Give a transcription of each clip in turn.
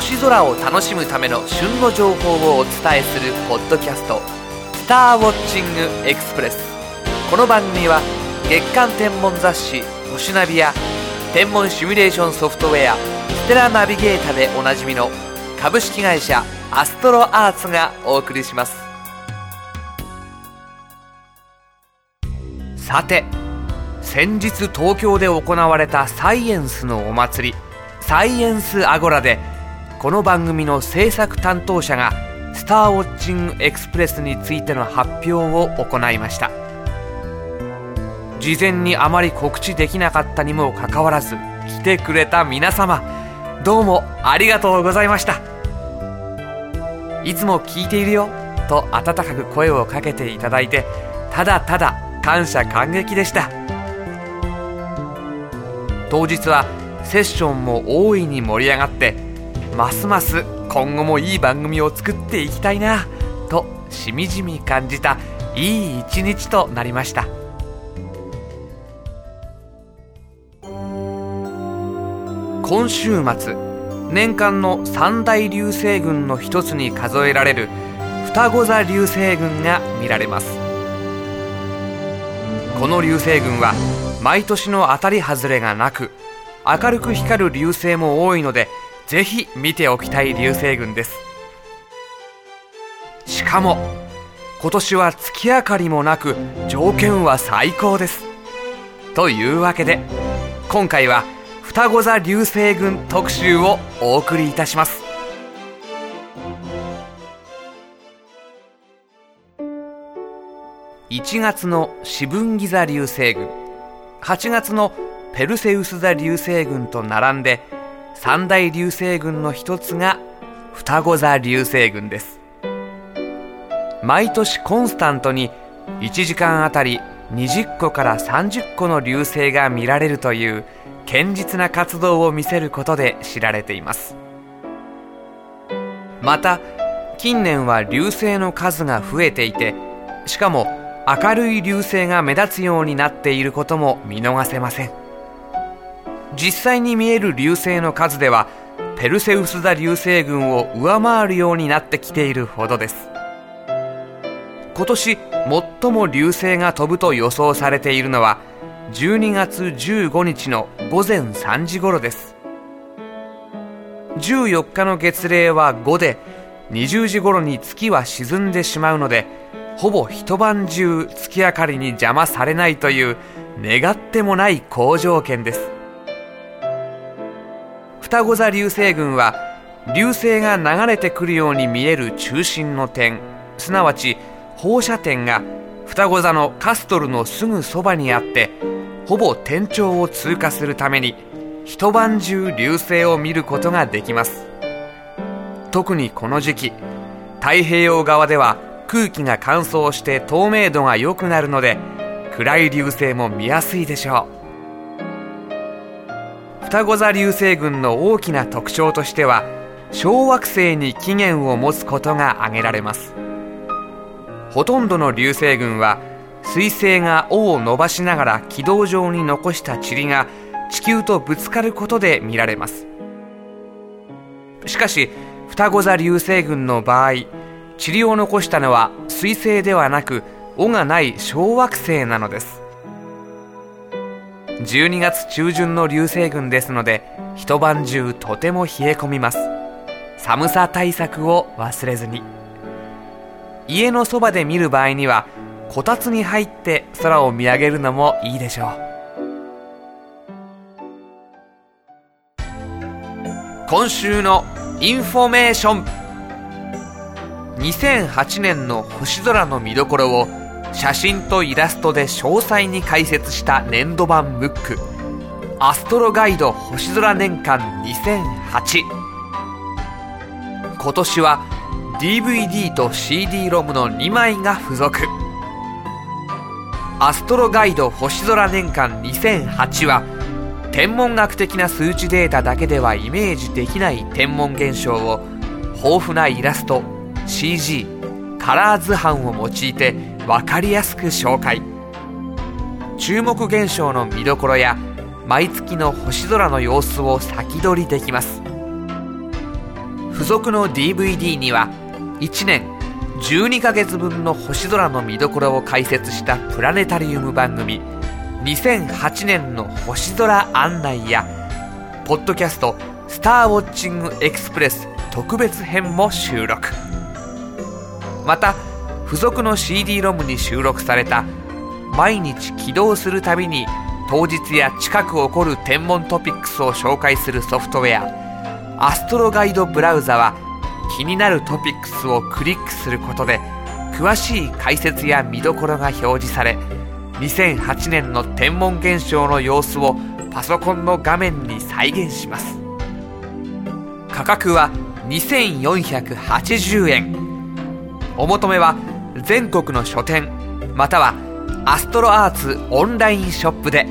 星空を楽しむための旬の情報をお伝えするポッドキャスト「スターウォッチングエクスプレス」この番組は月間天文雑誌「星ナビ」や天文シミュレーションソフトウェア「ステラナビゲータ」でおなじみの株式会社アストロアーツがお送りします。さて先日東京で行われたサイエンスのお祭りサイエンスアゴラでこの番組の制作担当者がスターウォッチングエクスプレスについての発表を行いました。事前にあまり告知できなかったにもかかわらず来てくれた皆様どうもありがとうございました。いつも聞いているよと温かく声をかけていただいてただただ感謝感激でした。当日はセッションも大いに盛り上がってますます今後もいい番組を作っていきたいなとしみじみ感じたいい一日となりました。今週末年間の三大流星群の一つに数えられる双子座流星群が見られます。この流星群は毎年の当たり外れがなく明るく光る流星も多いのでぜひ見ておきたい流星群です。しかも今年は月明かりもなく条件は最高です。というわけで今回は双子座流星群特集をお送りいたします。1月の四分ギ座流星群8月のペルセウス座流星群と並んで三大流星群の一つが双子座流星群です。毎年コンスタントに1時間あたり20個から30個の流星が見られるという堅実な活動を見せることで知られています。また近年は流星の数が増えていてしかも明るい流星が目立つようになっていることも見逃せません。実際に見える流星の数ではペルセウス座流星群を上回るようになってきているほどです。今年最も流星が飛ぶと予想されているのは12月15日の午前3時頃です。14日の月齢は5で20時頃に月は沈んでしまうのでほぼ一晩中月明かりに邪魔されないという願ってもない好条件です。双子座流星群は流星が流れてくるように見える中心の点。すなわち放射点が双子座のカストルのすぐそばにあってほぼ天頂を通過するために一晩中流星を見ることができます。特にこの時期太平洋側では空気が乾燥して透明度が良くなるので暗い流星も見やすいでしょう。双子座流星群の大きな特徴としては小惑星に起源を持つことが挙げられます。ほとんどの流星群は彗星が尾を伸ばしながら軌道上に残した塵が地球とぶつかることで見られます。しかし双子座流星群の場合塵を残したのは彗星ではなく尾がない小惑星なのです。12月中旬の流星群ですので一晩中とても冷え込みます。寒さ対策を忘れずに。家のそばで見る場合にはこたつに入って空を見上げるのもいいでしょう。今週のインフォメーション。2008年の星空の見どころを写真とイラストで詳細に解説した年度版ムック「アストロガイド星空年間2008」今年は DVD と CD ロムの2枚が付属。アストロガイド星空年間2008は天文学的な数値データだけではイメージできない天文現象を豊富なイラスト CG カラー図版を用いて分かりやすく紹介。注目現象の見どころや毎月の星空の様子を先取りできます。付属の DVD には1年12ヶ月分の星空の見どころを解説したプラネタリウム番組2008年の星空案内やポッドキャスト「スターウォッチングエクスプレス」特別編も収録。また付属の CD ロムに収録された毎日起動するたびに当日や近く起こる天文トピックスを紹介するソフトウェアアストロガイドブラウザは気になるトピックスをクリックすることで詳しい解説や見どころが表示され2008年の天文現象の様子をパソコンの画面に再現します。価格は2480円。お求めは全国の書店またはアストロアーツオンラインショップで。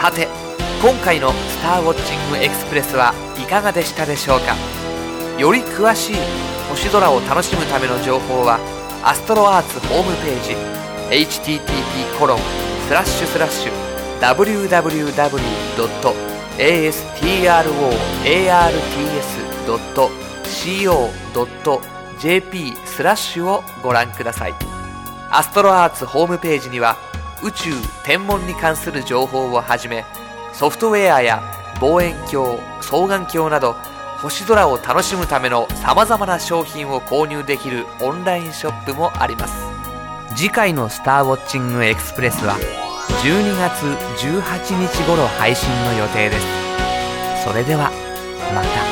さて今回の「スターウォッチングエクスプレス」はいかがでしたでしょうか？より詳しい星空を楽しむための情報はアストロアーツホームページ http コロンスラッシュスラッシュ www.astroarts.com co.jp スラッシュをご覧ください。アストロアーツホームページには宇宙天文に関する情報をはじめソフトウェアや望遠鏡双眼鏡など星空を楽しむためのさまざまな商品を購入できるオンラインショップもあります。次回の「スターウォッチングエクスプレス」は12月18日頃配信の予定です。それではまた。